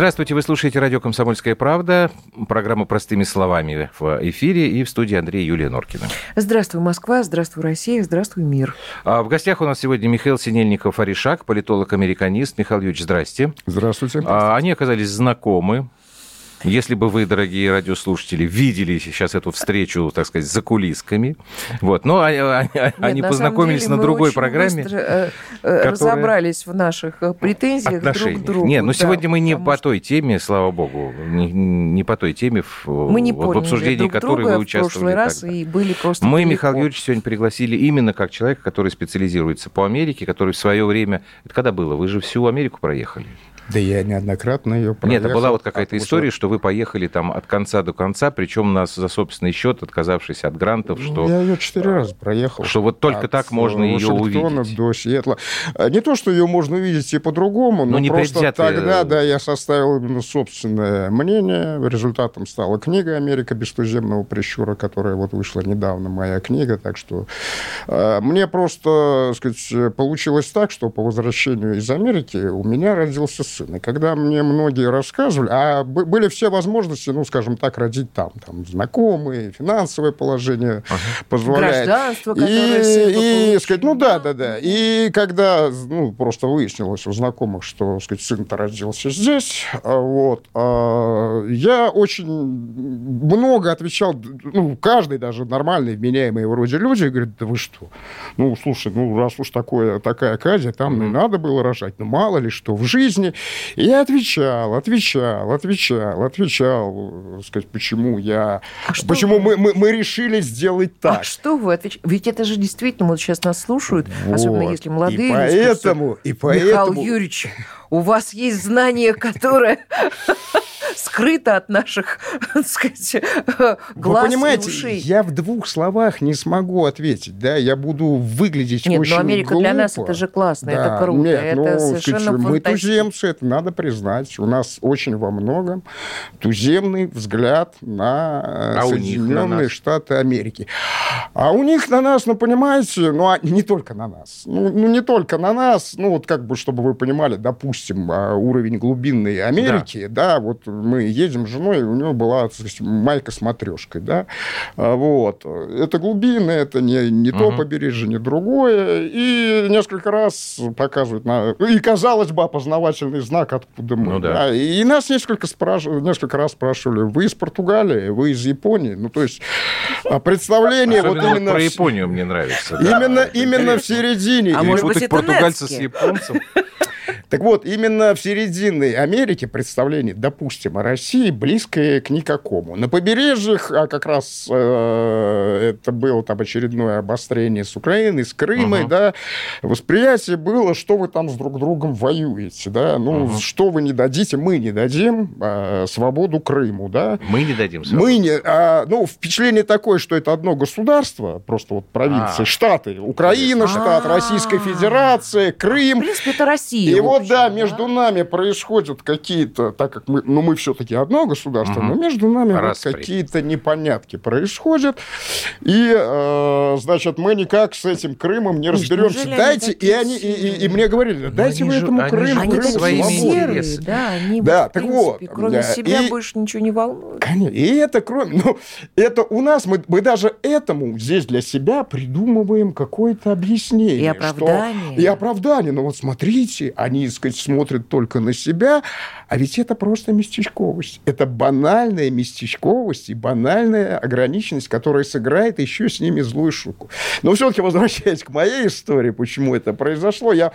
Здравствуйте, вы слушаете радио «Комсомольская правда», программа «Простыми словами» в эфире и в студии Андрей Юлия Норкина. Здравствуй, Москва, здравствуй, Россия, здравствуй, мир. А в гостях у нас сегодня Михаил Синельников-Аришак, политолог-американист. Михаил Юрьевич, здрасте. Здравствуйте. А, они оказались знакомы, если бы вы, дорогие радиослушатели, видели сейчас эту встречу, так сказать, за кулисками, вот, но они, Нет, они познакомились на, на другой программе. Быстро, э, э, которая... разобрались в наших э, претензиях Отношениях. друг к другу. Нет, но ну, да, сегодня мы не по той теме, слава богу, не, не по той теме, в, мы не в обсуждении друг которой вы участвовали. В прошлый раз и были просто Мы далеко. Михаил Юрьевич сегодня пригласили именно как человека, который специализируется по Америке, который в свое время... Это когда было? Вы же всю Америку проехали. Да я неоднократно ее проехал. Нет, это была вот какая-то история, что... вы поехали там от конца до конца, причем нас за собственный счет, отказавшись от грантов, ну, что... Я ее четыре раза проехал. Что вот только так можно ее увидеть. до Сиэтла. А, не то, что ее можно увидеть и по-другому, но, но не просто предвзятые... тогда, да, я составил именно собственное мнение. Результатом стала книга «Америка без туземного прищура», которая вот вышла недавно, моя книга. Так что э, мне просто, сказать, получилось так, что по возвращению из Америки у меня родился сын сын. И когда мне многие рассказывали, а были все возможности, ну, скажем так, родить там, там знакомые, финансовое положение ага. позволяет. Гражданство, и, и, сказать, ну да, да, да. И когда, ну, просто выяснилось у знакомых, что, сказать, сын-то родился здесь, а, вот, а, я очень много отвечал, ну, каждый даже нормальный, вменяемый вроде люди, говорит, да вы что? Ну, слушай, ну, раз уж такое, такая Кадя, там mm-hmm. не надо было рожать, ну, мало ли что в жизни. И я отвечал, отвечал, отвечал, отвечал, сказать, почему я... А почему мы, мы, мы решили сделать а так. А что вы отвечаете? Ведь это же действительно, вот сейчас нас слушают, вот. особенно если молодые. И поэтому, и поэтому... Михаил Юрьевич, у вас есть знание, которое скрыто от наших, так сказать, глаз Вы понимаете, и ушей. я в двух словах не смогу ответить, да, я буду выглядеть нет, очень но Америка глупо. для нас это же классно, да. это круто, нет, это ну, совершенно сказать, Мы туземцы, это надо признать, у нас очень во многом туземный взгляд на а Соединенные на Штаты Америки. А у них на нас, ну, понимаете, ну, а не только на нас, ну, ну, не только на нас, ну, вот как бы, чтобы вы понимали, допустим, а, уровень глубинной Америки, да, да вот мы едем с женой, у него была сказать, майка с матрешкой, да, а, вот. Это глубины, это не, не угу. то побережье, не другое, и несколько раз показывают, на... и, казалось бы, опознавательный знак, откуда мы. Ну, да. Да. И нас несколько, спраш... несколько раз спрашивали, вы из Португалии, вы из Японии, ну, то есть а, представление Особенно вот именно... про Японию мне нравится. Именно, да, именно в середине. А может быть, это португальца с японцем. Так вот, именно в середине Америки представление, допустим, о России близкое к никакому. На побережьях, а как раз э, это было там очередное обострение с Украиной, с Крымой, uh-huh. да, восприятие было, что вы там с друг другом воюете, да, ну, uh-huh. что вы не дадите, мы не дадим э, свободу Крыму, да. Мы не дадим свободу. Мы не, а, ну, впечатление такое, что это одно государство, просто вот провинции, а. штаты, Украина, штат, Российская Федерация, Крым. В принципе, это Россия. И вот, да, между нами происходят какие-то, так как мы, ну, мы все-таки одно государство, угу. но между нами вот какие-то непонятки происходят. И, э, значит, мы никак с этим Крымом не разберемся. Дайте, и они, и, и, и мне говорили, дайте вы этому Крыму, Крыму серые, да, они, да, в так принципе, вот, кроме да, себя и, больше ничего не волнует. Конечно, и это кроме, ну, это у нас, мы, мы даже этому здесь для себя придумываем какое-то объяснение. И оправдание. Что, и оправдание, ну вот смотрите, они, так сказать, смотрят только на себя, а ведь это просто местечковость. Это банальная местечковость и банальная ограниченность, которая сыграет еще с ними злую шутку. Но все-таки возвращаясь к моей истории, почему это произошло, я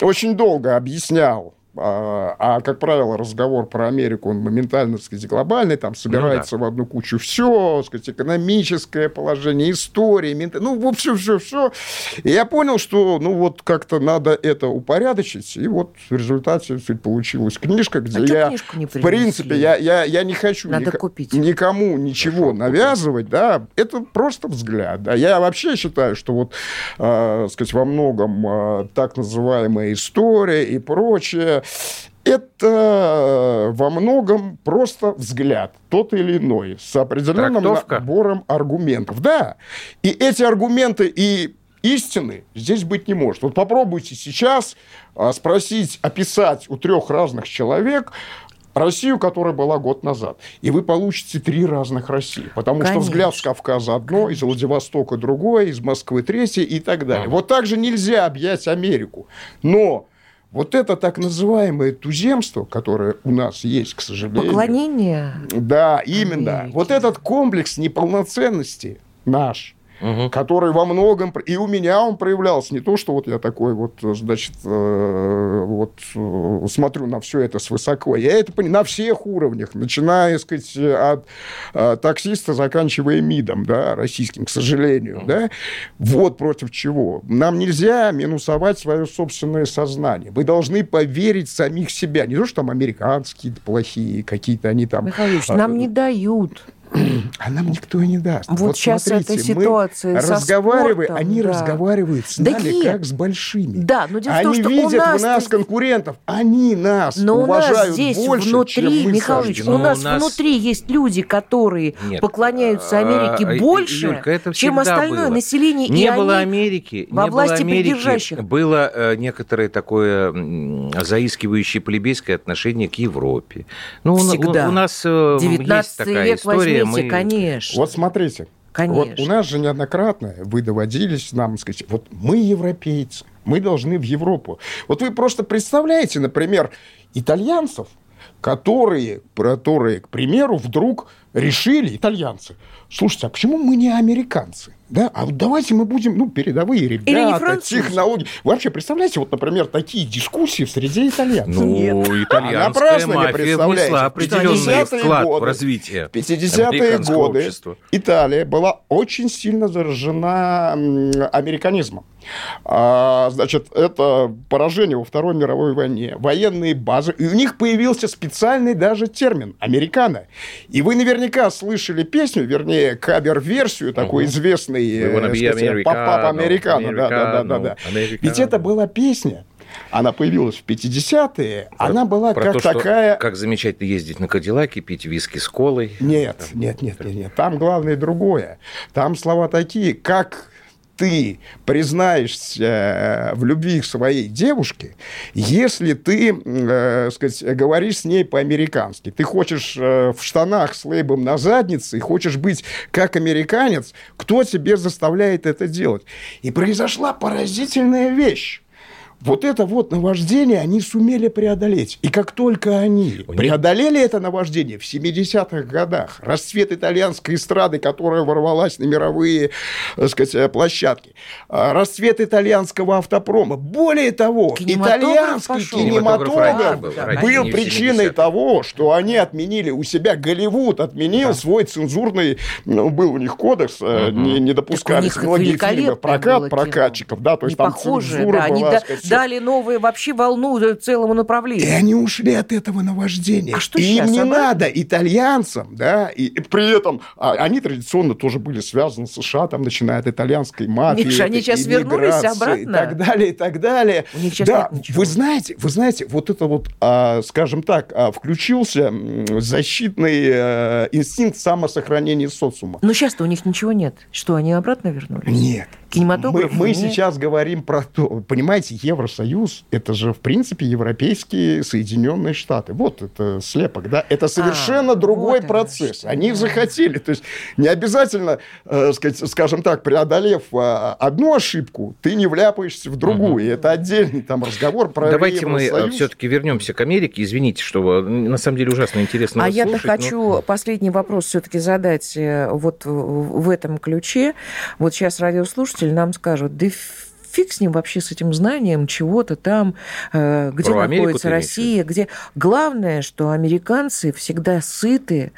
очень долго объяснял а, а, как правило, разговор про Америку, он моментально, так сказать, глобальный, там собирается ну, да. в одну кучу все, так сказать, экономическое положение, история, мент... ну, в общем, все, все. И я понял, что, ну, вот как-то надо это упорядочить, и вот в результате сказать, получилась книжка, где а я, в принципе, я, я, я не хочу надо ник- купить. никому ничего Хорошо, навязывать, да, это просто взгляд, да. Я вообще считаю, что вот, э, сказать, во многом э, так называемая история и прочее, это во многом просто взгляд, тот или иной, с определенным Трактовка. набором аргументов. Да, и эти аргументы и истины здесь быть не может. Вот попробуйте сейчас а, спросить, описать у трех разных человек Россию, которая была год назад. И вы получите три разных России. Потому Конечно. что взгляд с Кавказа одно, из Владивостока другое, из Москвы третье и так далее. Вот так же нельзя объять Америку. Но вот это так называемое туземство, которое у нас есть, к сожалению. Поклонение. Да, именно. Америке. Вот этот комплекс неполноценности наш, угу. который во многом... И у меня он проявлялся. Не то, что вот я такой вот, значит, э, вот э, смотрю на все это свысоко. Я это понимаю на всех уровнях, начиная, сказать, от э, таксиста, заканчивая МИДом, да, российским, к сожалению, угу. да. Вот против чего. Нам нельзя минусовать свое собственное сознание. Вы должны поверить в самих себя. Не то, что там американские плохие какие-то они там... Михаил а, нам не дают. А нам никто и не даст. Вот, вот сейчас смотрите, эта ситуация со разговаривая, спортом, Они да. разговаривают с да нами нет. как с большими. Да, но дело они в том, что видят у нас... в нас конкурентов. Они нас но уважают у нас здесь больше, внутри, чем мы Михайлович, у нас, у нас внутри есть люди, которые нет. поклоняются Америке а, больше, Юлька, это чем остальное было. население. Не и было они Америки. Во не власти было Америки. придержащих. Было э, некоторое такое заискивающее плебейское отношение к Европе. Ну, Всегда. У, у нас э, есть такая век история. Возьмите, мы... конечно Конечно. Вот смотрите. Конечно. Вот у нас же неоднократно вы доводились нам сказать, вот мы европейцы, мы должны в Европу. Вот вы просто представляете, например, итальянцев, которые, которые, к примеру, вдруг решили, итальянцы, слушайте, а почему мы не американцы? Да, а вот давайте мы будем, ну, передовые ребята, технологии. Вы вообще представляете, вот, например, такие дискуссии в среде итальянцев? Ну, Нет. итальянская а мафия внесла определенный вклад годы, в развитие 50-е годы общества. Италия была очень сильно заражена американизмом. А, значит, это поражение во Второй мировой войне, военные базы, и у них появился специальный даже термин «американо». И вы наверняка слышали песню, вернее, кавер-версию такой угу. известной сказать, Папа Американо. Да, да, да, да, Ведь это была песня, она появилась в 50-е, про, она была про как то, такая... как замечательно ездить на Кадиллаке, пить виски с колой. Нет, нет, нет, нет, нет. Там главное другое. Там слова такие, как ты признаешься э, в любви к своей девушке, если ты, э, сказать, говоришь с ней по-американски. Ты хочешь э, в штанах с лейбом на заднице и хочешь быть как американец, кто тебе заставляет это делать? И произошла поразительная вещь вот это вот наваждение они сумели преодолеть. И как только они У преодолели это наваждение в 70-х годах, расцвет итальянской эстрады, которая ворвалась на мировые так сказать, площадки, а, расцвет итальянского автопрома, более того, итальянский пошел. кинематограф был, да, был причиной того, что они отменили у себя, Голливуд отменил да. свой цензурный, ну, был у них кодекс, угу. не, не допускались многие фильмы прокат прокатчиков, да, то есть не там похожие, цензура да, была, сказать, дали новую вообще волну целому направлению. И они ушли от этого наваждения. А что и сейчас, им не обратно? надо итальянцам, да, и, и при этом а, они традиционно тоже были связаны с США, там, начиная от итальянской мафии. Миша, они сейчас вернулись обратно? И так далее, и так далее. У них сейчас да, вы знаете, вы знаете, вот это вот, а, скажем так, а, включился защитный а, инстинкт самосохранения социума. Но сейчас-то у них ничего нет. Что, они обратно вернулись? Нет. Кинематограф? Мы, мы сейчас говорим про то, понимаете, Евросоюз, это же, в принципе, европейские Соединенные Штаты. Вот это слепок, да? Это совершенно а, другой вот процесс. Что, Они да. захотели. То есть не обязательно, э, скажем так, преодолев э, одну ошибку, ты не вляпаешься в другую. Угу. И это отдельный там разговор про Давайте мы э, все-таки вернемся к Америке. Извините, что на самом деле ужасно интересно А я-то хочу но... последний вопрос все-таки задать э, вот в этом ключе. Вот сейчас радиослушатели нам скажут, да фиг с ним вообще, с этим знанием чего-то там, э, где Про находится Россия, где... Главное, что американцы всегда сыты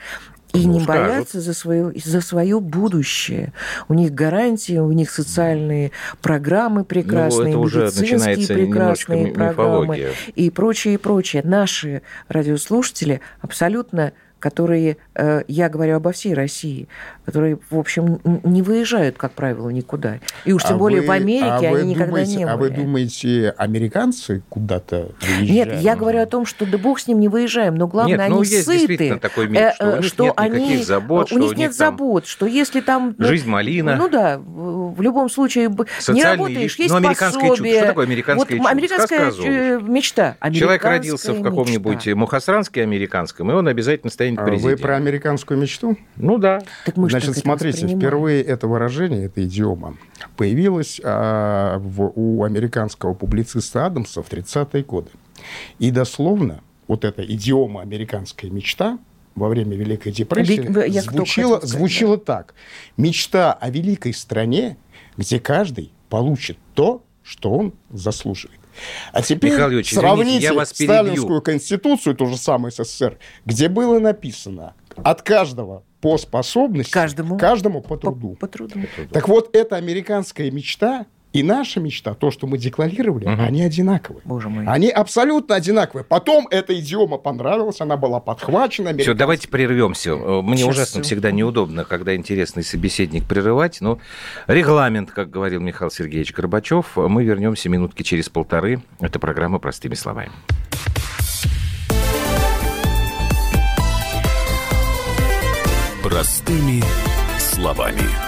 и ну, не скажут. боятся за свое, за свое будущее. У них гарантии, у них социальные программы прекрасные, ну, медицинские прекрасные программы и прочее, и прочее. Наши радиослушатели абсолютно которые, э, я говорю обо всей России, которые, в общем, не выезжают, как правило, никуда. И уж тем а более вы, в Америке а они никогда думаете, не были. А вы думаете, американцы куда-то выезжают? Нет, я говорю о том, что да бог с ним не выезжаем, но главное, нет, ну, они есть сыты. такой мир, что у них что нет они, забот. У них нет забот, что если там... Ну, Жизнь малина. Ну да, в любом случае не работаешь, есть ну, пособие. Чудо. Что такое американское вот, Американская мечта. Человек родился в каком-нибудь Мухасранске американском, и он обязательно станет президентом. Вы про американскую мечту? Ну да. Так мы Значит, смотрите, впервые это выражение, эта идиома, появилось а, в, у американского публициста Адамса в 30-е годы. И дословно вот эта идиома «американская мечта» во время Великой депрессии Я звучала, звучала так. Мечта о великой стране, где каждый получит то, что он заслуживает. А теперь Михаил Ильич, сравните извините, я вас Сталинскую конституцию, ту же самую СССР, где было написано от каждого по способности, каждому, каждому по труду. По, по труду. Так вот, эта американская мечта и наша мечта, то, что мы декларировали, угу. они одинаковые. Боже мой. Они абсолютно одинаковые. Потом эта идиома понравилась, она была подхвачена. Все, давайте прервемся. Мне Сейчас ужасно все. всегда неудобно, когда интересный собеседник прерывать. Но регламент, как говорил Михаил Сергеевич Горбачев, мы вернемся минутки через полторы. Это программа «Простыми словами». Простыми словами.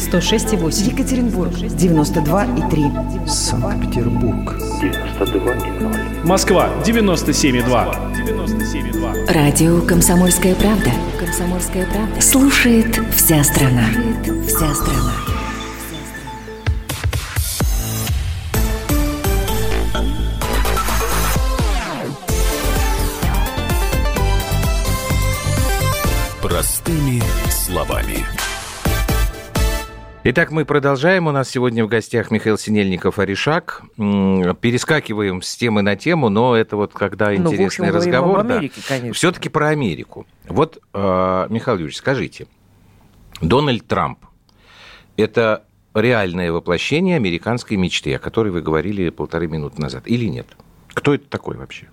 106,8. Екатеринбург. 92,3. Санкт-Петербург. 92,0. Москва. 97,2. 97,2. Радио «Комсомольская правда». «Комсомольская правда». Слушает вся страна. Слушает вся страна. Простыми словами. Итак, мы продолжаем. У нас сегодня в гостях Михаил Синельников Аришак. Перескакиваем с темы на тему, но это вот когда ну, интересный общем, разговор. Америке, да. Все-таки про Америку. Вот, э, Михаил Юрьевич, скажите, Дональд Трамп – это реальное воплощение американской мечты, о которой вы говорили полторы минуты назад, или нет? Кто это такой вообще?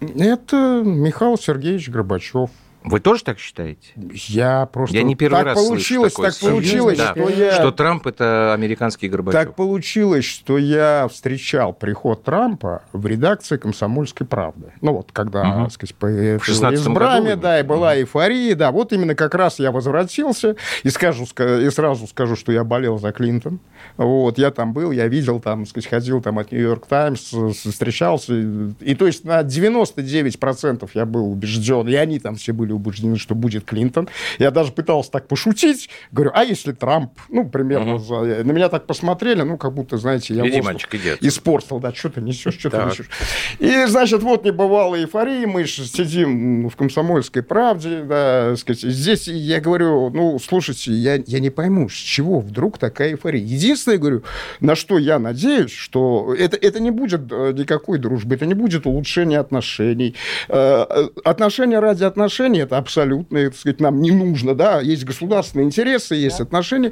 Это Михаил Сергеевич Горбачев, вы тоже так считаете? Я просто... Я не первый так раз получилось, Так получилось, да. что я... Что Трамп – это американский Горбачев. Так получилось, что я встречал приход Трампа в редакции «Комсомольской правды». Ну вот, когда, угу. так сказать, появилось избрание, да, и была угу. эйфория, да. Вот именно как раз я возвратился, и, скажу, и сразу скажу, что я болел за Клинтон. Вот, я там был, я видел там, сказать, ходил там от «Нью-Йорк Таймс», встречался. И то есть на 99% я был убежден, и они там все были убеждены, что будет Клинтон. Я даже пытался так пошутить. Говорю, а если Трамп? Ну, примерно. Угу. На меня так посмотрели, ну, как будто, знаете, я Иди, мальчик, иди испортил. Да, что ты несешь, что ты несешь. И, значит, вот небывалая эйфория. Мы сидим в «Комсомольской правде». Да, сказать. Здесь я говорю, ну, слушайте, я, я не пойму, с чего вдруг такая эйфория. Единственное, говорю, на что я надеюсь, что это, это не будет э, никакой дружбы, это не будет улучшения отношений. Э, э, отношения ради отношений это абсолютно, так сказать, нам не нужно, да, есть государственные интересы, есть да. отношения.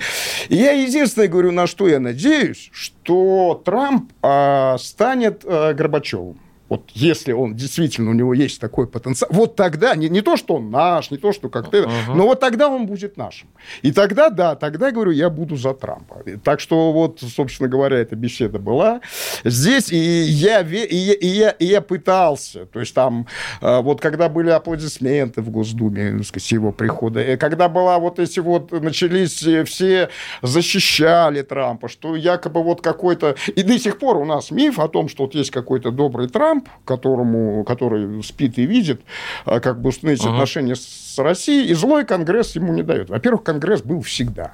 И я единственное говорю, на что я надеюсь, что Трамп а, станет а, Горбачевым вот если он действительно, у него есть такой потенциал, вот тогда, не, не то, что он наш, не то, что как-то, uh-huh. но вот тогда он будет нашим. И тогда, да, тогда, говорю, я буду за Трампа. Так что вот, собственно говоря, эта беседа была здесь, и я, и я, и я, и я пытался, то есть там, а, вот когда были аплодисменты в Госдуме, сказать, его прихода, и когда была вот эти вот, начались э, все защищали Трампа, что якобы вот какой-то, и до сих пор у нас миф о том, что вот есть какой-то добрый Трамп, Трамп, которому, который спит и видит, а, как бы установить uh-huh. отношения с Россией, и злой Конгресс ему не дает. Во-первых, Конгресс был всегда.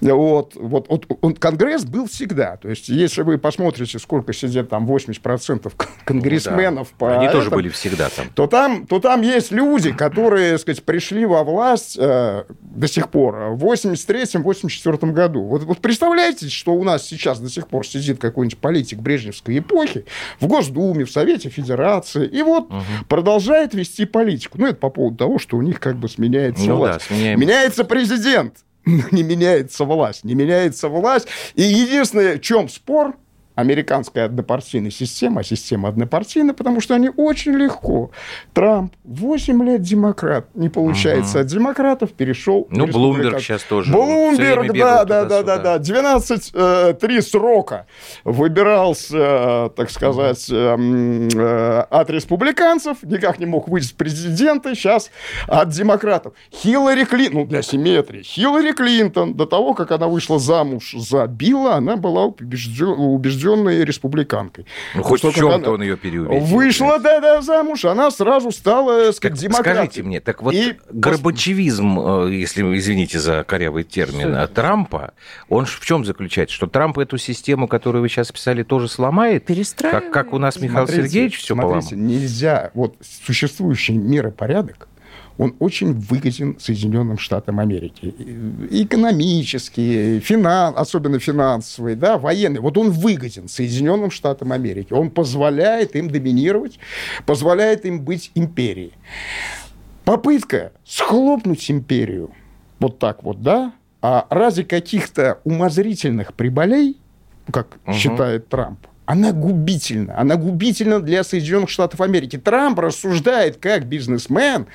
Вот, вот, вот он, Конгресс был всегда. То есть, если вы посмотрите, сколько сидят там 80% конгрессменов ну, да. по Они этому, тоже были всегда там. То там, то там есть люди, которые, сказать, пришли во власть э, до сих пор в 83-84 году. Вот, вот представляете, что у нас сейчас до сих пор сидит какой-нибудь политик Брежневской эпохи в Госдуме, в Совете Федерации, и вот угу. продолжает вести политику. Ну, это по поводу того, что у них как бы сменяется ну, власть. Да, сменяем. Меняется президент, не меняется власть, не меняется власть. И единственное, в чем спор, американская однопартийная система, а система однопартийная, потому что они очень легко. Трамп 8 лет демократ, не получается угу. от демократов, перешел... Ну, Блумберг сейчас тоже. Блумберг, да, да, да, да, да. 12, э, 3 срока выбирался, так сказать, э, э, от республиканцев, никак не мог выйти президента, сейчас от демократов. Хиллари Клинтон, ну, для симметрии, Хиллари Клинтон, до того, как она вышла замуж за Билла, она была убеждена убежденной республиканкой. Ну, хоть в чем-то он ее переубедил. Вышла, да, да, замуж, она сразу стала, сказать, демократом. Скажите мне, так вот и... Горбачевизм, э, если, извините за корявый термин, Все. Трампа, он в чем заключается? Что Трамп эту систему, которую вы сейчас писали, тоже сломает? Перестраивает. Как, как у нас Михаил смотрите, Сергеевич все смотрите, поломал? нельзя, вот существующий миропорядок, он очень выгоден Соединенным Штатам Америки. Экономический, финан, особенно финансовый, да, военный. Вот он выгоден Соединенным Штатам Америки. Он позволяет им доминировать, позволяет им быть империей. Попытка схлопнуть империю вот так вот, да, а ради каких-то умозрительных приболей, как угу. считает Трамп, она губительна. Она губительна для Соединенных Штатов Америки. Трамп рассуждает как бизнесмен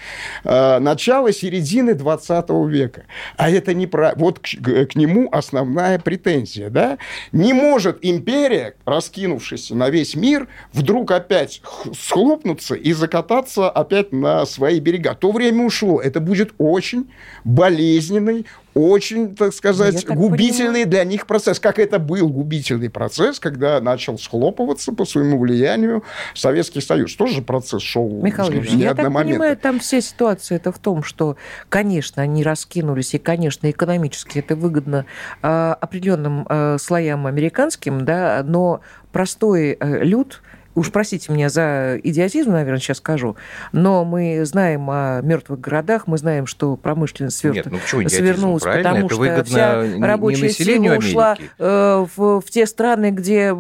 э, начала-середины 20 века. А это не про... Вот к, к нему основная претензия. Да? Не может империя, раскинувшаяся на весь мир, вдруг опять схлопнуться и закататься опять на свои берега. То время ушло. Это будет очень болезненный, очень, так сказать, так губительный понимаю. для них процесс. Как это был губительный процесс, когда начал схлопываться по своему влиянию Советский Союз. Тоже процесс шел Михаил Юрьевич, я так понимаю, там вся ситуация это в том, что, конечно, они раскинулись, и, конечно, экономически это выгодно э, определенным э, слоям американским, да, но простой э, люд уж простите меня за идиотизм, наверное, сейчас скажу, но мы знаем о мертвых городах, мы знаем, что промышленность сверт... Нет, ну, свернулась, потому что вся рабочая сила ушла э, в, в те страны, где,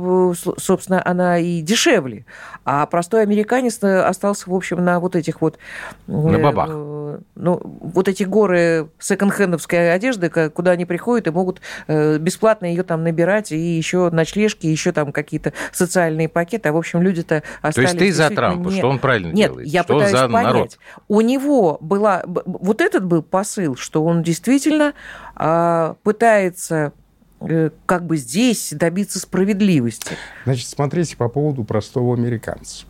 собственно, она и дешевле. А простой американец остался, в общем, на вот этих вот... На бабах. Э, ну, вот эти горы секонд-хендовской одежды, куда они приходят и могут э, бесплатно ее там набирать, и еще ночлежки, еще там какие-то социальные пакеты. А, в общем, люди-то остались... То есть ты за Трампа, не... что он правильно Нет, делает? я что пытаюсь за понять. народ? У него была... Вот этот был посыл, что он действительно а, пытается э, как бы здесь добиться справедливости. Значит, смотрите по поводу простого американца.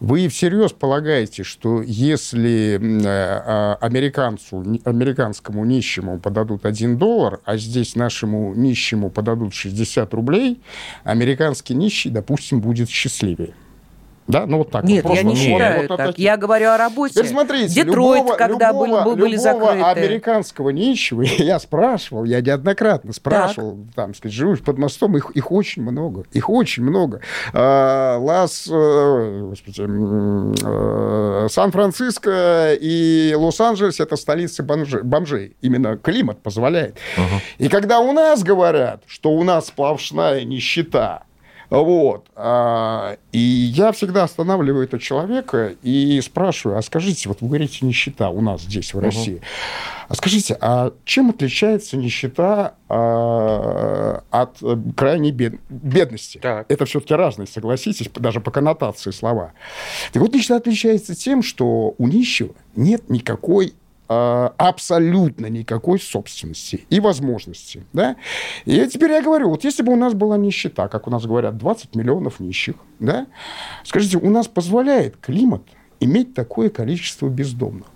Вы всерьез полагаете, что если э, а, американцу, американскому нищему подадут 1 доллар, а здесь нашему нищему подадут 60 рублей, американский нищий, допустим, будет счастливее? Да, ну вот так. Нет, вот, я не считаю вот так. так. Я говорю о работе. Теперь смотрите, Детройт, любого, когда любого, были, были любого закрыты. американского нищего, я спрашивал, я неоднократно спрашивал, так. там, сказать, живущих под мостом, их, их очень много, их очень много. А, Лас, э, господи, э, Сан-Франциско и Лос-Анджелес – это столицы бомжей, бомжей. Именно климат позволяет. Uh-huh. И когда у нас говорят, что у нас сплошная нищета, вот. А, и я всегда останавливаю этого человека и спрашиваю, а скажите, вот вы говорите нищета у нас здесь, в России. Угу. А скажите, а чем отличается нищета а, от крайней бед... бедности? Так. Это все-таки разные, согласитесь, даже по коннотации слова. Так вот, нищета отличается тем, что у нищего нет никакой абсолютно никакой собственности и возможности. Да? И теперь я говорю, вот если бы у нас была нищета, как у нас говорят, 20 миллионов нищих, да? скажите, у нас позволяет климат иметь такое количество бездомных?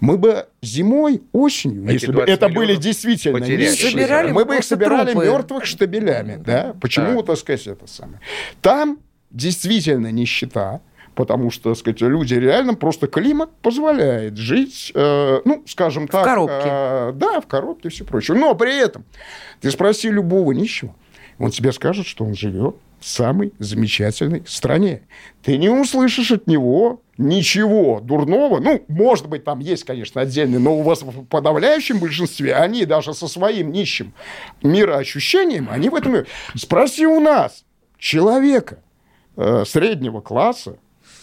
Мы бы зимой, осенью, Эти если бы это были действительно нищие, мы бы их собирали трупы. мертвых штабелями. Да? Почему, так. так сказать, это самое? Там действительно нищета, потому что, так сказать, люди реально просто климат позволяет жить, э, ну, скажем так... В коробке. Э, да, в коробке и все прочее. Но при этом ты спроси любого нищего, он тебе скажет, что он живет в самой замечательной стране. Ты не услышишь от него ничего дурного. Ну, может быть, там есть, конечно, отдельные, но у вас в подавляющем большинстве они даже со своим нищим мироощущением, они в этом... Спроси у нас, человека э, среднего класса,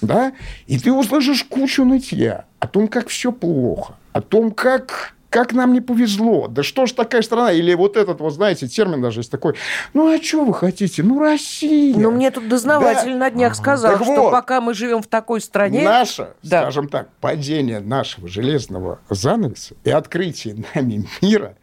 да, и ты услышишь кучу нытья о том, как все плохо, о том, как как нам не повезло, да что ж такая страна, или вот этот, вот знаете, термин даже есть такой, ну а что вы хотите, ну Россия. Ну мне тут дознаватель да. на днях сказал, так что вот, пока мы живем в такой стране... Наше, да. скажем так, падение нашего железного занавеса и открытие нами мира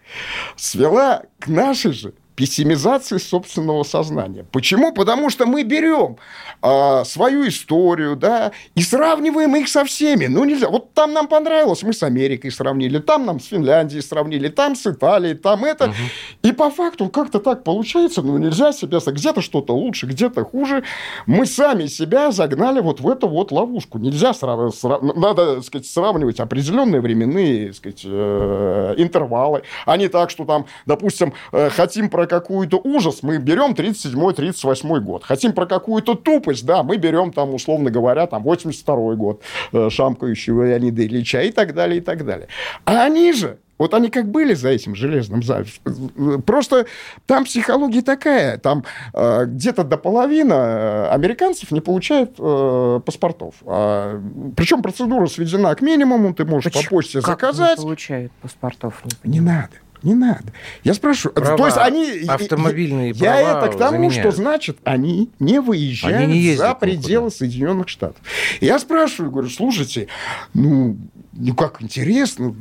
свела к нашей же пессимизации собственного сознания. Почему? Потому что мы берем э, свою историю, да, и сравниваем их со всеми. Ну, нельзя. Вот там нам понравилось, мы с Америкой сравнили, там нам с Финляндией сравнили, там с Италией, там это. Угу. И по факту как-то так получается, ну, нельзя себя... Где-то что-то лучше, где-то хуже. Мы сами себя загнали вот в эту вот ловушку. Нельзя сравнивать, срав... надо, так сказать, сравнивать определенные временные, так сказать, э, интервалы, а не так, что там, допустим, э, хотим про какую-то ужас, мы берем 37-38 год. Хотим про какую-то тупость, да, мы берем там, условно говоря, там 82 год э, шамкающего Леонида Ильича и так далее, и так далее. А они же вот они как были за этим железным занавесом. Просто там психология такая. Там э, где-то до половины э, американцев не получают э, паспортов. А, причем процедура сведена к минимуму. Ты можешь Почему? по почте как заказать. не получают паспортов? Не, не надо. Не надо. Я спрашиваю, права, то есть они... Автомобильные я, Я это к тому, заменяют. что значит, они не выезжают они не за пределы никуда. Соединенных Штатов. Я спрашиваю, говорю, слушайте, ну, ну как интересно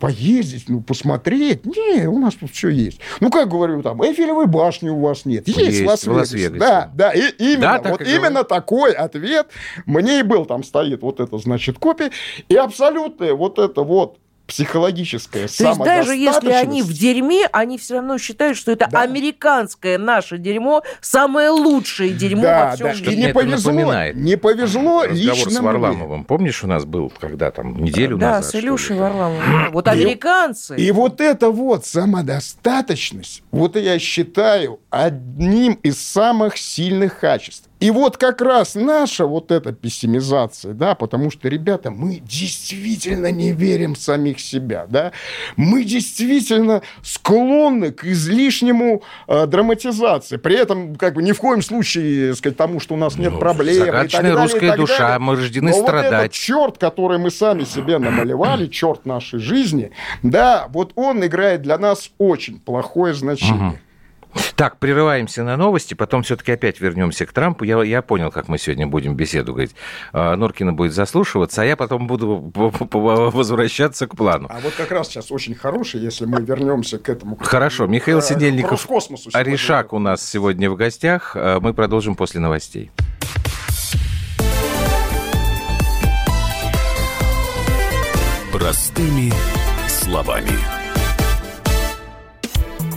поездить, ну посмотреть. Не, у нас тут все есть. Ну как говорю, там Эйфелевой башни у вас нет. Есть, есть в Лас-Вегасе. Да, да, и именно, да, вот именно такой ответ мне и был. Там стоит вот это, значит, копия. И абсолютное вот это вот психологическое То есть даже если они в дерьме, они все равно считают, что это да. американское наше дерьмо самое лучшее дерьмо да, во всем да. мире. И не повезло, напоминает. не повезло Разговор с Варламовым. Мне. Помнишь, у нас был, когда там неделю да, назад? Да, с Илюшей Варламовым. Вот американцы. И, и вот это вот самодостаточность, вот я считаю одним из самых сильных качеств. И вот как раз наша вот эта пессимизация, да, потому что, ребята, мы действительно не верим в самих себя, да, мы действительно склонны к излишнему э, драматизации, при этом как бы ни в коем случае, сказать, тому, что у нас нет ну, проблем. Загадочная русская душа, далее. мы рождены Но страдать. Вот этот черт, который мы сами себе намалевали, черт нашей жизни, да, вот он играет для нас очень плохое значение. Угу. Так, прерываемся на новости, потом все-таки опять вернемся к Трампу. Я, я понял, как мы сегодня будем беседу говорить. А, Норкина будет заслушиваться, а я потом буду возвращаться к плану. А вот как раз сейчас очень хороший, если мы вернемся к этому. Хорошо, Михаил Сидельников, Аришак у нас сегодня в гостях. А, мы продолжим после новостей. Простыми словами.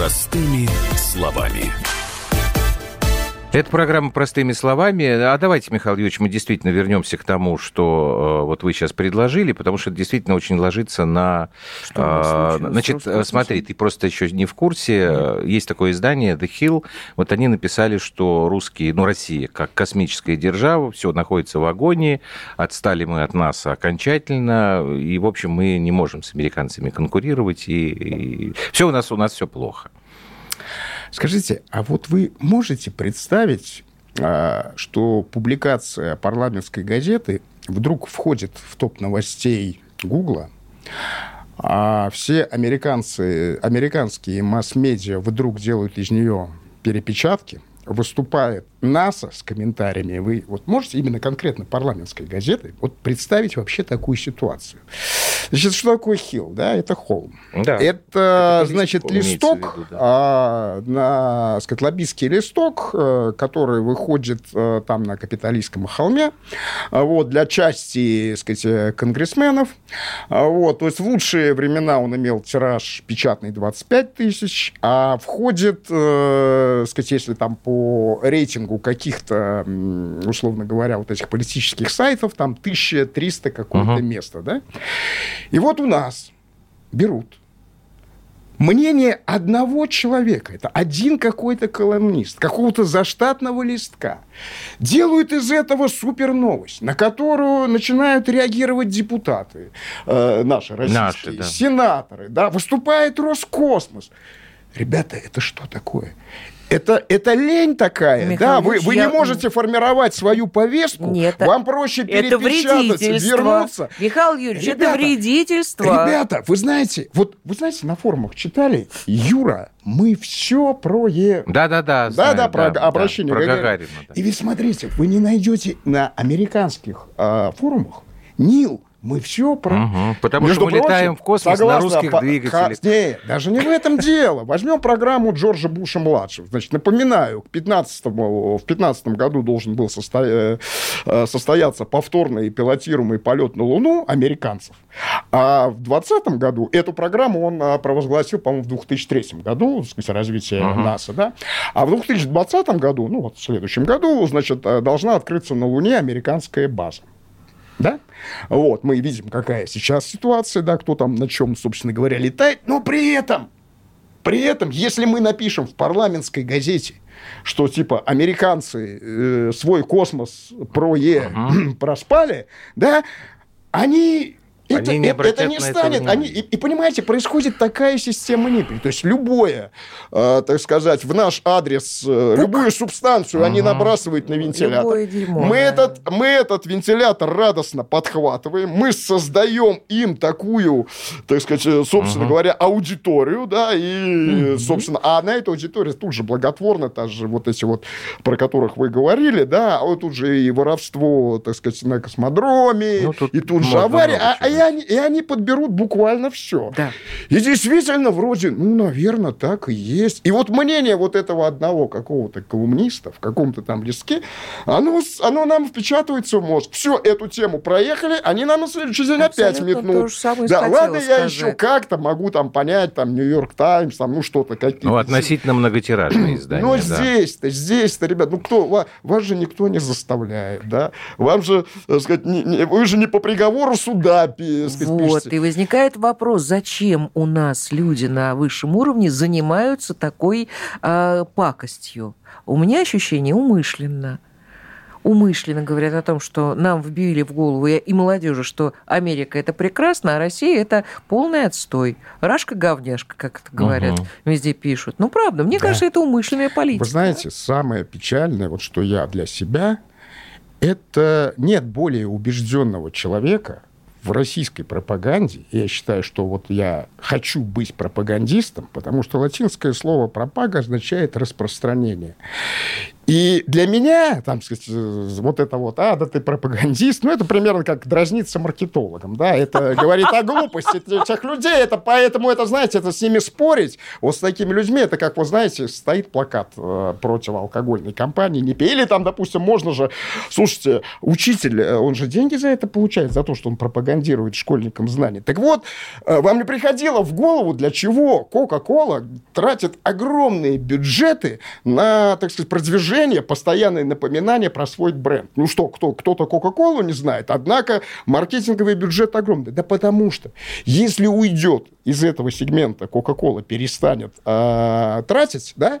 Простыми словами. Это программа «Простыми словами». А давайте, Михаил Юрьевич, мы действительно вернемся к тому, что э, вот вы сейчас предложили, потому что это действительно очень ложится на... Что э, значит, что смотри, ты просто еще не в курсе. Нет. Есть такое издание «The Hill». Вот они написали, что русские, ну, Россия, как космическая держава, все находится в агонии, отстали мы от нас окончательно, и, в общем, мы не можем с американцами конкурировать, и, и все у нас, у нас все плохо. Скажите, а вот вы можете представить, а, что публикация парламентской газеты вдруг входит в топ новостей Гугла, а все американцы, американские масс-медиа вдруг делают из нее перепечатки, выступает НАСА с комментариями, вы вот можете именно конкретно парламентской газеты вот представить вообще такую ситуацию? Значит, что такое хилл? Да, это холм. Да. Это, это значит, листок, виду, да. а, на, сказать, лоббистский листок, э, который выходит а, там на капиталистском холме, а, вот, для части, сказать, конгрессменов. А, вот, то есть в лучшие времена он имел тираж печатный 25 тысяч, а входит, э, сказать, если там по рейтингу каких-то, условно говоря, вот этих политических сайтов, там 1300 какое-то uh-huh. место, да? И вот у нас берут мнение одного человека, это один какой-то колумнист, какого-то заштатного листка, делают из этого супер новость, на которую начинают реагировать депутаты э, наши российские, наши, да. сенаторы, да, выступает Роскосмос. Ребята, это что такое? Это, это лень такая, Михаил да? Вы, вы я... не можете формировать свою повестку. Нет, вам проще перепечатать, вернуться. Михаил Юрьевич, ребята, это вредительство. Ребята, вы знаете, вот вы знаете, на форумах читали, Юра, мы все про Е. Да-да-да. Да-да, про да, обращение да, про Гагарина. Да. И ведь смотрите, вы не найдете на американских э, форумах Нил мы все про... Угу, потому Между что мы прочим, летаем в космос согласно, на русских по... двигателях. Ха... Не, даже не в этом дело. Возьмем программу Джорджа Буша-младшего. Значит, напоминаю, к 15 в 15 году должен был состо... Э, э, состояться повторный пилотируемый полет на Луну американцев. А в 2020 году эту программу он э, провозгласил, по-моему, в 2003 году, сказать, развитие uh НАСА, да? А в 2020 году, ну вот в следующем году, значит, должна открыться на Луне американская база. Да? Вот, мы видим, какая сейчас ситуация, да, кто там на чем, собственно говоря, летает, но при этом, при этом, если мы напишем в парламентской газете, что типа американцы э, свой космос про Е uh-huh. проспали, да, они это, не это, это не станет. Они, и, и понимаете, происходит такая система ниппель. То есть любое, э, так сказать, в наш адрес, э, любую субстанцию угу. они набрасывают на вентилятор. Дерьмо, мы, да. этот, мы этот вентилятор радостно подхватываем, мы создаем им такую, так сказать, э, собственно угу. говоря, аудиторию, да, и, угу. собственно, а на эту аудиторию тут же благотворно, та же вот эти вот, про которых вы говорили, да, а вот тут же и воровство, так сказать, на космодроме, ну, тут и тут же авария. А, а они, и они подберут буквально все. Да. И действительно, вроде, ну, наверное, так и есть. И вот мнение вот этого одного какого-то колумниста в каком-то там листке, оно, оно нам впечатывается в мозг. Все, эту тему проехали, они нам на следующий день опять метнут. Да, ладно, сказать. я еще как-то могу там понять, там, Нью-Йорк Таймс, там, ну, что-то какие-то. Ну, относительно многотиражные издания. Ну, здесь-то, здесь-то, ребят, ну, кто, вас, вас же никто не заставляет, да? Вам же, так сказать, не, не, вы же не по приговору суда вот, и возникает вопрос, зачем у нас люди на высшем уровне занимаются такой э, пакостью? У меня ощущение умышленно умышленно говорят о том, что нам вбили в голову и молодежи, что Америка это прекрасно, а Россия это полный отстой. Рашка-говняшка, как это говорят, угу. везде пишут. Ну, правда, мне да. кажется, это умышленная политика. Вы знаете, самое печальное, вот что я для себя, это нет более убежденного человека, в российской пропаганде, я считаю, что вот я хочу быть пропагандистом, потому что латинское слово «пропага» означает распространение. И для меня, там, сказать, вот это вот, а, да ты пропагандист, ну, это примерно как дразниться маркетологом, да, это говорит о глупости этих людей, это поэтому, это, знаете, это с ними спорить, вот с такими людьми, это как, вот, знаете, стоит плакат э, против алкогольной компании, не пей, или там, допустим, можно же, слушайте, учитель, э, он же деньги за это получает, за то, что он пропагандирует школьникам знания. Так вот, э, вам не приходило в голову, для чего Coca-Cola тратит огромные бюджеты на, так сказать, продвижение движение, постоянное напоминание про свой бренд. Ну что, кто, кто-то Кока-Колу не знает, однако маркетинговый бюджет огромный. Да потому что, если уйдет из этого сегмента Кока-Кола, перестанет э, тратить, да,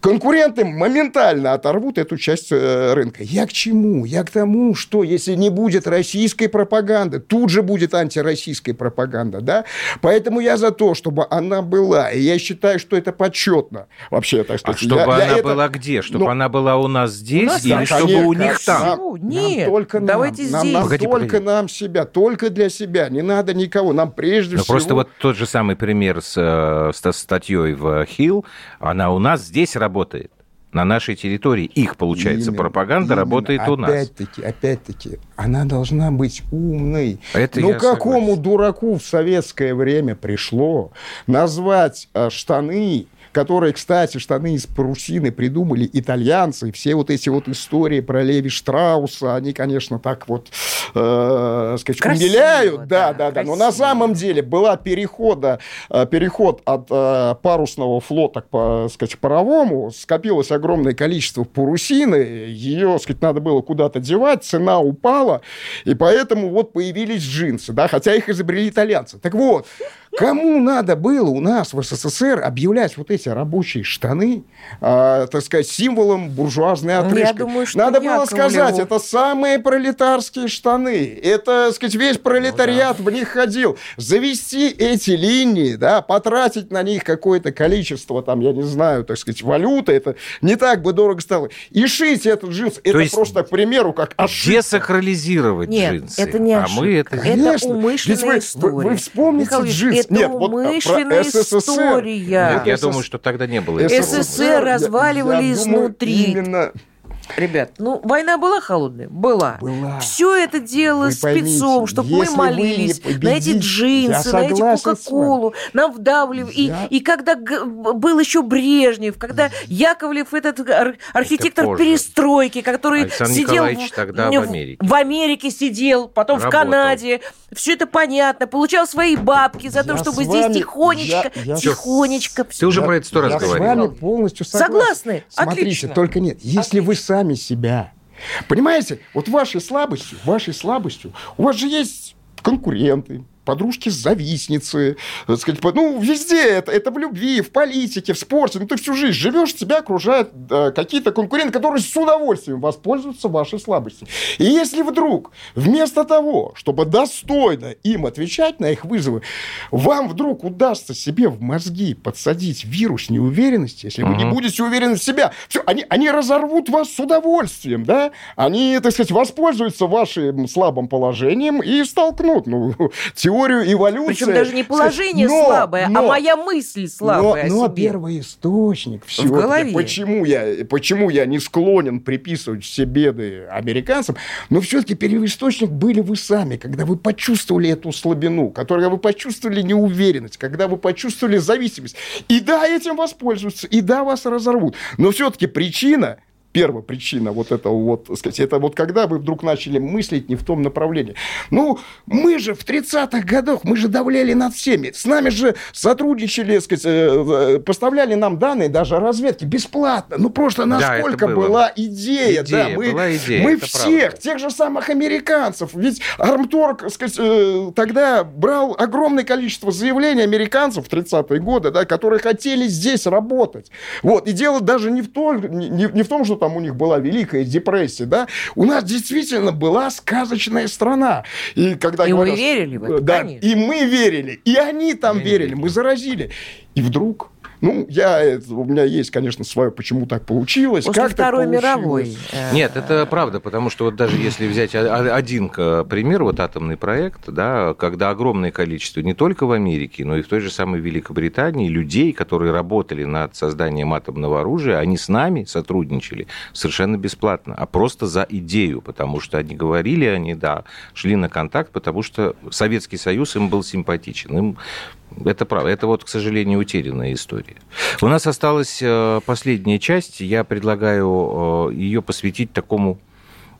Конкуренты моментально оторвут эту часть э, рынка. Я к чему? Я к тому, что если не будет российской пропаганды, тут же будет антироссийская пропаганда, да? Поэтому я за то, чтобы она была. И я считаю, что это почетно. Вообще, так сказать. А чтобы я, она я была это... где? Чтобы ну, она была у нас здесь у нас, или да, чтобы конечно, у них там? Нам, Нет, нам только давайте нам, здесь. Нам, погоди, только погоди. нам себя, только для себя. Не надо никого. Нам прежде Но всего... Просто вот тот же самый пример с, э, с статьей в Хилл, она у нас здесь работает работает. на нашей территории. Их, получается, именно, пропаганда именно. работает опять у нас. Опять-таки, опять-таки, она должна быть умной. Это Но какому согласен. дураку в советское время пришло назвать э, штаны которые, кстати, штаны из парусины придумали итальянцы. И все вот эти вот истории про Леви Штрауса, они, конечно, так вот, э, сказать, красиво, умиляют. Да, да, да. Но на самом деле была перехода, э, переход от э, парусного флота к, сказать, паровому. Скопилось огромное количество парусины. Ее, сказать, надо было куда-то девать. Цена упала. И поэтому вот появились джинсы, да, хотя их изобрели итальянцы. Так вот, Кому надо было у нас в СССР объявлять вот эти рабочие штаны, э, так сказать, символом буржуазной ну, отрыжки? Я думаю, что надо было сказать, это самые пролетарские штаны. Это, так сказать, весь пролетариат ну, да. в них ходил. Завести эти линии, да, потратить на них какое-то количество, там, я не знаю, так сказать, валюты, это не так бы дорого стало. И шить этот джинс, То это есть просто, к примеру, как ошибка. Десакрализировать Нет, джинсы. это не ошибка. А мы это... Это умышленная вы, история. Вы, вы вспомните Михаил джинс. Это Нет, умышленная вот про история. Нет, я думаю, что тогда не было. СССР разваливали я, я изнутри. Думаю, именно Ребят, ну, война была холодная? Была. Была. Все это дело спецом, чтобы мы молились на эти джинсы, на эти Кока-Колу, нам вдавливали. Я... И, и когда был еще Брежнев, когда Яковлев, этот архитектор это перестройки, который Александр сидел в, тогда в Америке. В Америке сидел, потом Работал. в Канаде. Все это понятно. Получал свои бабки за то, чтобы здесь вами... тихонечко, я, я... тихонечко. Ты уже про это сто раз говорил. Я с вами полностью согласен. Согласны? Смотрите, Отлично. только нет. Если Отлично. вы сами сами себя. Понимаете, вот вашей слабостью, вашей слабостью, у вас же есть конкуренты, подружки-завистницы, сказать, ну, везде это, это в любви, в политике, в спорте, ну, ты всю жизнь живешь, тебя окружают э, какие-то конкуренты, которые с удовольствием воспользуются вашей слабостью. И если вдруг вместо того, чтобы достойно им отвечать на их вызовы, вам вдруг удастся себе в мозги подсадить вирус неуверенности, если вы не будете уверены в себя, все, они, они разорвут вас с удовольствием, да, они, так сказать, воспользуются вашим слабым положением и столкнут, ну, теорию эволюции. Причем даже не положение но, слабое, а но, а моя мысль слабая. Но, но первый источник в голове. Почему я, почему я не склонен приписывать все беды американцам, но все-таки первоисточник были вы сами, когда вы почувствовали эту слабину, когда вы почувствовали неуверенность, когда вы почувствовали зависимость. И да, этим воспользуются, и да, вас разорвут. Но все-таки причина первая причина вот этого вот, сказать, это вот когда вы вдруг начали мыслить не в том направлении. Ну, мы же в 30-х годах, мы же давляли над всеми. С нами же сотрудничали, сказать, э, э, поставляли нам данные даже разведки бесплатно. Ну, просто насколько да, была идея. идея. Да, мы была идея, мы всех, правда. тех же самых американцев. Ведь Армторг, сказать, э, тогда брал огромное количество заявлений американцев в 30-е годы, да, которые хотели здесь работать. Вот. И дело даже не в том, не, не в том что там у них была Великая депрессия, да, у нас действительно была сказочная страна. И когда и говорят, мы верили в это, да, конечно. И мы верили, и они там верили, верили, мы заразили. И вдруг ну, я, у меня есть, конечно, свое, почему так получилось. После как Второй мировой. Э, Нет, это правда, потому что вот даже если взять один пример, вот атомный проект, да, когда огромное количество не только в Америке, но и в той же самой Великобритании людей, которые работали над созданием атомного оружия, они с нами сотрудничали совершенно бесплатно, а просто за идею, потому что они говорили, они, да, шли на контакт, потому что Советский Союз им был симпатичен, им это правда. Это вот, к сожалению, утерянная история. У нас осталась э, последняя часть. Я предлагаю э, ее посвятить такому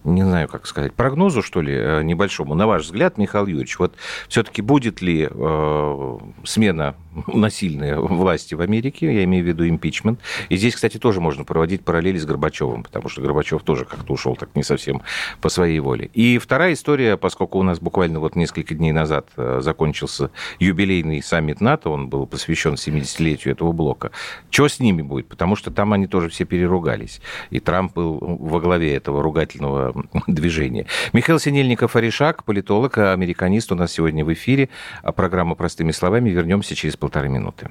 не знаю, как сказать, прогнозу, что ли, э, небольшому. На ваш взгляд, Михаил Юрьевич, вот все-таки будет ли э, смена насильной власти в Америке, я имею в виду импичмент. И здесь, кстати, тоже можно проводить параллели с Горбачевым, потому что Горбачев тоже как-то ушел так не совсем по своей воле. И вторая история, поскольку у нас буквально вот несколько дней назад э, закончился юбилейный саммит НАТО, он был посвящен 70-летию этого блока. Что с ними будет? Потому что там они тоже все переругались. И Трамп был во главе этого ругательного движения. Михаил Синельников, Аришак, политолог, американист у нас сегодня в эфире. А программа «Простыми словами» вернемся через полторы минуты.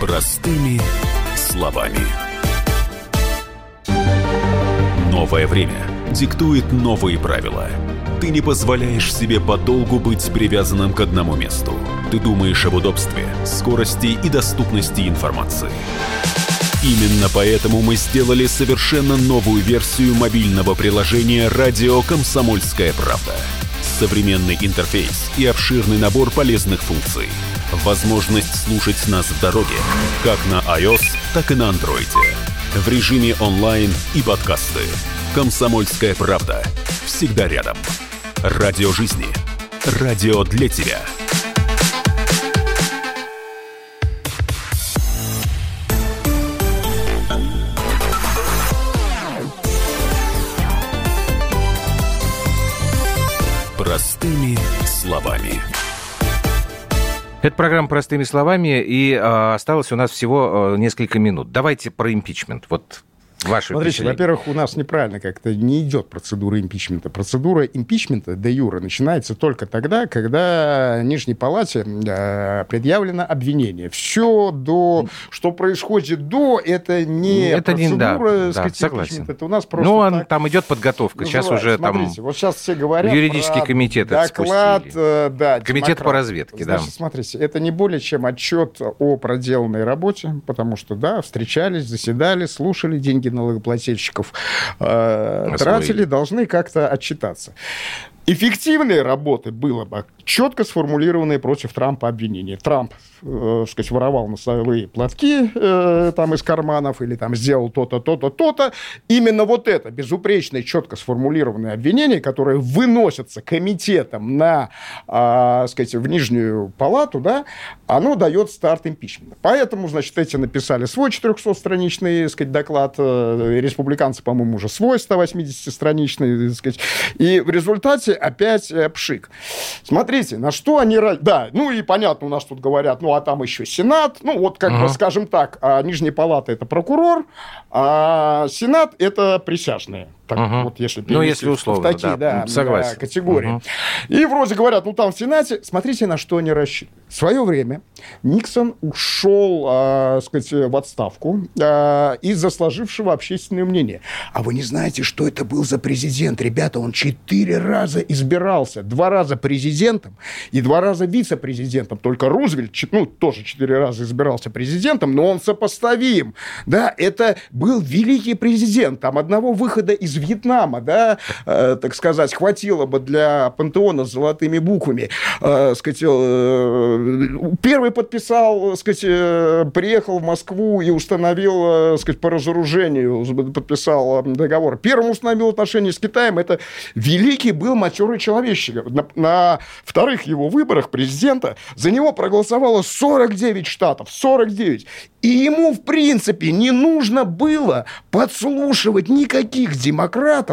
Простыми словами. Новое время диктует новые правила – Ты не позволяешь себе подолгу быть привязанным к одному месту. Ты думаешь об удобстве, скорости и доступности информации. Именно поэтому мы сделали совершенно новую версию мобильного приложения «Радио Комсомольская правда». Современный интерфейс и обширный набор полезных функций. Возможность слушать нас в дороге, как на iOS, так и на Android. В режиме онлайн и подкасты. «Комсомольская правда». Всегда рядом. Радио жизни. Радио для тебя. Простыми словами. Это программа «Простыми словами», и э, осталось у нас всего э, несколько минут. Давайте про импичмент. Вот Ваше Смотрите, во-первых, у нас неправильно как-то не идет процедура импичмента. Процедура импичмента де юра начинается только тогда, когда Нижней Палате э, предъявлено обвинение. Все до... Что происходит до, это не это процедура, не, да, сказать, да, согласен. Это у нас просто Ну, так... там идет подготовка. Сейчас уже Смотрите, там... вот сейчас все говорят Юридический про комитет доклад, э, да, Комитет демократ. по разведке, Значит, да. смотрите, это не более чем отчет о проделанной работе, потому что, да, встречались, заседали, слушали, деньги налогоплательщиков э, тратили, должны как-то отчитаться. Эффективной работы было бы четко сформулированные против Трампа обвинения. Трамп, э, сказать, воровал носовые платки э, там из карманов или там сделал то-то, то-то, то-то. Именно вот это безупречное, четко сформулированное обвинение, которое выносится комитетом на, э, сказать, в нижнюю палату, да, оно дает старт импичмента. Поэтому, значит, эти написали свой 400-страничный, сказать, доклад, э, республиканцы, по-моему, уже свой 180-страничный, сказать, и в результате опять э, пшик. Смотрите, на что они... Да, ну и понятно, у нас тут говорят, ну а там еще Сенат, ну вот как uh-huh. бы, скажем так, а Нижняя Палата это прокурор, а Сенат это присяжные. Так, uh-huh. вот если ну, если условно, в такие да, да, Согласен. Да, категории. Uh-huh. И вроде говорят, ну там в Сенате, смотрите, на что они рассчитывают. В свое время Никсон ушел, э, сказать, в отставку э, из-за сложившего общественное мнение. А вы не знаете, что это был за президент? Ребята, он четыре раза избирался. Два раза президентом и два раза вице-президентом. Только Рузвельт, ну, тоже четыре раза избирался президентом, но он сопоставим. Да, это был великий президент. Там одного выхода из Вьетнама, да, э, так сказать, хватило бы для пантеона с золотыми буквами. Э, сказать, э, первый подписал, сказать, приехал в Москву и установил, сказать, по разоружению, подписал договор. Первым установил отношения с Китаем. Это великий был матерый человечек. На, на вторых его выборах президента за него проголосовало 49 штатов. 49. И ему, в принципе, не нужно было подслушивать никаких демократов,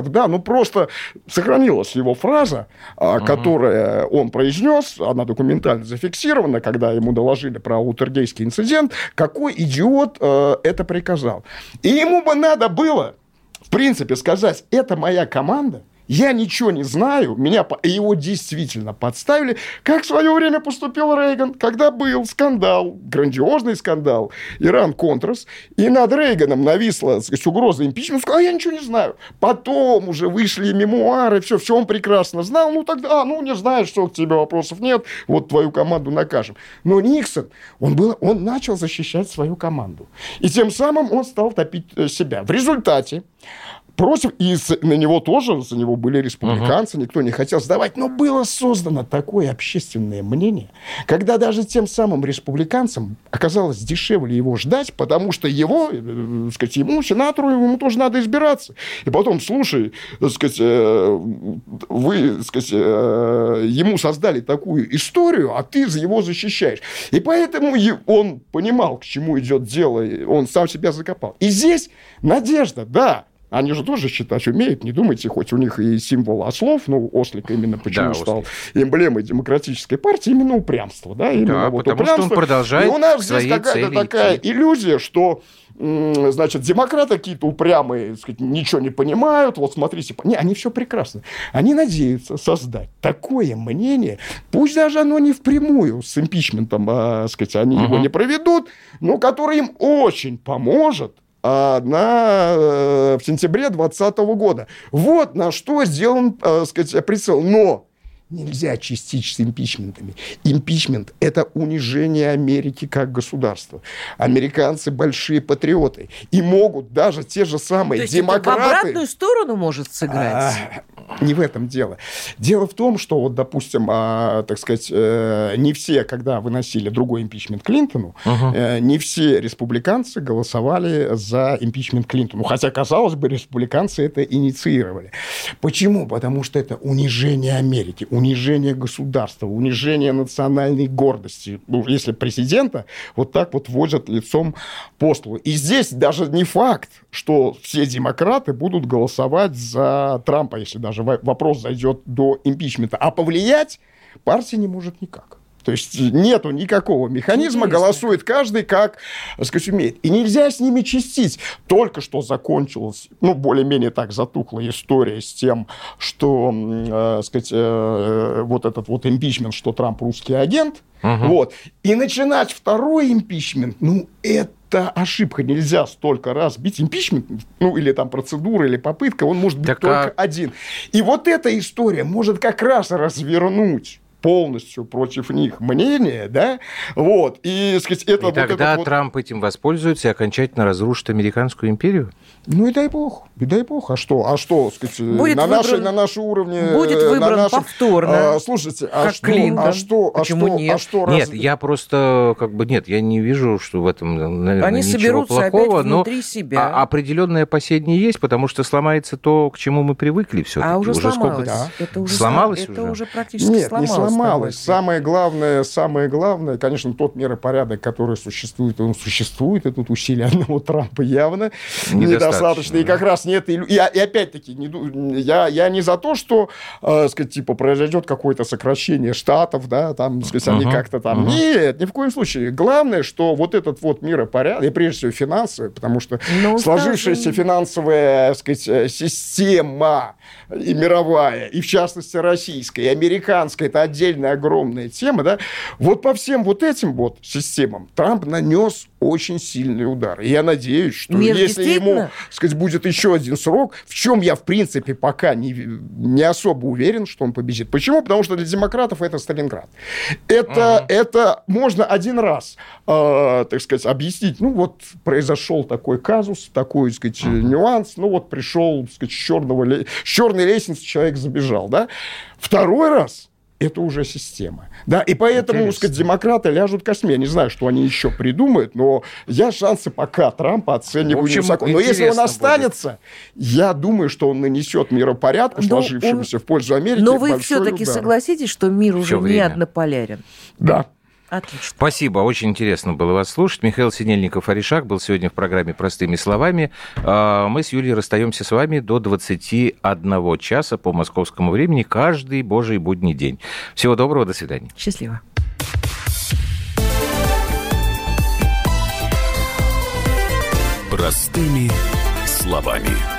да, ну просто сохранилась его фраза, uh-huh. которая он произнес, она документально зафиксирована, когда ему доложили про Утергейский инцидент, какой идиот э, это приказал. И ему бы надо было, в принципе, сказать, это моя команда, я ничего не знаю, меня его действительно подставили, как в свое время поступил Рейган, когда был скандал, грандиозный скандал, Иран-Контрас, и над Рейганом нависла сказать, угроза импичмента, сказал, а я ничего не знаю. Потом уже вышли мемуары, все, все он прекрасно знал, ну тогда, а, ну не знаешь, что к тебе вопросов нет, вот твою команду накажем. Но Никсон, он, был, он начал защищать свою команду. И тем самым он стал топить э, себя. В результате против, и на него тоже, за него были республиканцы, uh-huh. никто не хотел сдавать, но было создано такое общественное мнение, когда даже тем самым республиканцам оказалось дешевле его ждать, потому что его, э, сказать, ему, сенатору, ему тоже надо избираться. И потом, слушай, сказать, э, вы, сказать, э, ему создали такую историю, а ты за его защищаешь. И поэтому он понимал, к чему идет дело, он сам себя закопал. И здесь надежда, да, они же тоже считать умеют, не думайте, хоть у них и символ ослов, ну, ослик именно почему да, стал эмблемой демократической партии, именно упрямство, да, именно да, вот потому упрямство. что он продолжает И у нас здесь какая-то такая идти. иллюзия, что значит, демократы какие-то упрямые, сказать, ничего не понимают, вот смотрите, не, они все прекрасно. Они надеются создать такое мнение, пусть даже оно не впрямую с импичментом, а, сказать, они uh-huh. его не проведут, но которое им очень поможет на, э, в сентябре 2020 года. Вот на что сделан, так сказать, прицел. Но Нельзя частичь с импичментами. Импичмент – это унижение Америки как государства. Американцы большие патриоты. И могут даже те же самые То есть демократы... Это в обратную сторону может сыграть? А, не в этом дело. Дело в том, что, вот, допустим, а, так сказать, э, не все, когда выносили другой импичмент Клинтону, угу. э, не все республиканцы голосовали за импичмент Клинтону. Хотя, казалось бы, республиканцы это инициировали. Почему? Потому что это унижение Америки, унижение государства, унижение национальной гордости. Ну, если президента вот так вот возят лицом по столу. И здесь даже не факт, что все демократы будут голосовать за Трампа, если даже вопрос зайдет до импичмента. А повлиять партия не может никак. То есть нету никакого механизма, Интересно. голосует каждый как, так сказать, умеет. И нельзя с ними чистить. Только что закончилась, ну, более-менее так затухла история с тем, что, э, сказать, э, вот этот вот импичмент, что Трамп русский агент, угу. вот. И начинать второй импичмент, ну, это это ошибка. Нельзя столько раз бить импичмент, ну, или там процедура, или попытка, он может быть так только а... один. И вот эта история может как раз развернуть полностью против них мнение, да, вот, и, сказать, это... И вот тогда вот... Трамп этим воспользуется и окончательно разрушит американскую империю? Ну и дай бог, и дай бог. А что, а что, сказать, будет на, выбран, нашей, на нашей уровне... Будет выбран на нашем, повторно. А, слушайте, а что, а что, а Почему что, нет? а что... Нет, раз... я просто, как бы, нет, я не вижу, что в этом, наверное, Они ничего соберутся плохого, опять внутри но себя. А, определенное опасение есть, потому что сломается то, к чему мы привыкли все А уже, уже сломалось. Да. Это уже сломалось это уже? уже практически нет, сломалось. не сломалось. Самое главное, самое главное, конечно, тот миропорядок, который существует, он существует, и тут усилия одного Трампа явно недостаточно. И как раз нет... И, и, и опять-таки, не, я, я не за то, что, э, сказать, типа, произойдет какое-то сокращение штатов, да, там, сказать, uh-huh. они как-то там... Uh-huh. Нет, ни в коем случае. Главное, что вот этот вот миропорядок, и прежде всего финансовый, потому что ну, сложившаяся финансовая, сказать, э, система и мировая, и в частности российская, и американская, это отдельная огромная тема, да, вот по всем вот этим вот системам Трамп нанес очень сильный удар. И я надеюсь, что Мир если ему, сказать, будет еще один срок, в чем я, в принципе, пока не, не особо уверен, что он победит. Почему? Потому что для демократов это Сталинград. Это, uh-huh. это можно один раз, э, так сказать, объяснить. Ну, вот произошел такой казус, такой, так сказать, uh-huh. нюанс. Ну, вот пришел, так сказать, с, черного, с черной лестницы человек забежал, да. Второй раз это уже система. Да, и поэтому, так сказать, демократы ляжут косме. Я не знаю, что они еще придумают, но я шансы пока Трампа оцениваю общем, высоко. Но если он останется, будет. я думаю, что он нанесет миропорядку, но сложившемуся он... в пользу Америки. Но вы все-таки согласитесь, что мир уже Все не однополярен? Да. Отлично. Спасибо, очень интересно было вас слушать. Михаил Синельников Аришак был сегодня в программе «Простыми словами». А, мы с Юлией расстаемся с вами до 21 часа по московскому времени каждый божий будний день. Всего доброго, до свидания. Счастливо. Простыми словами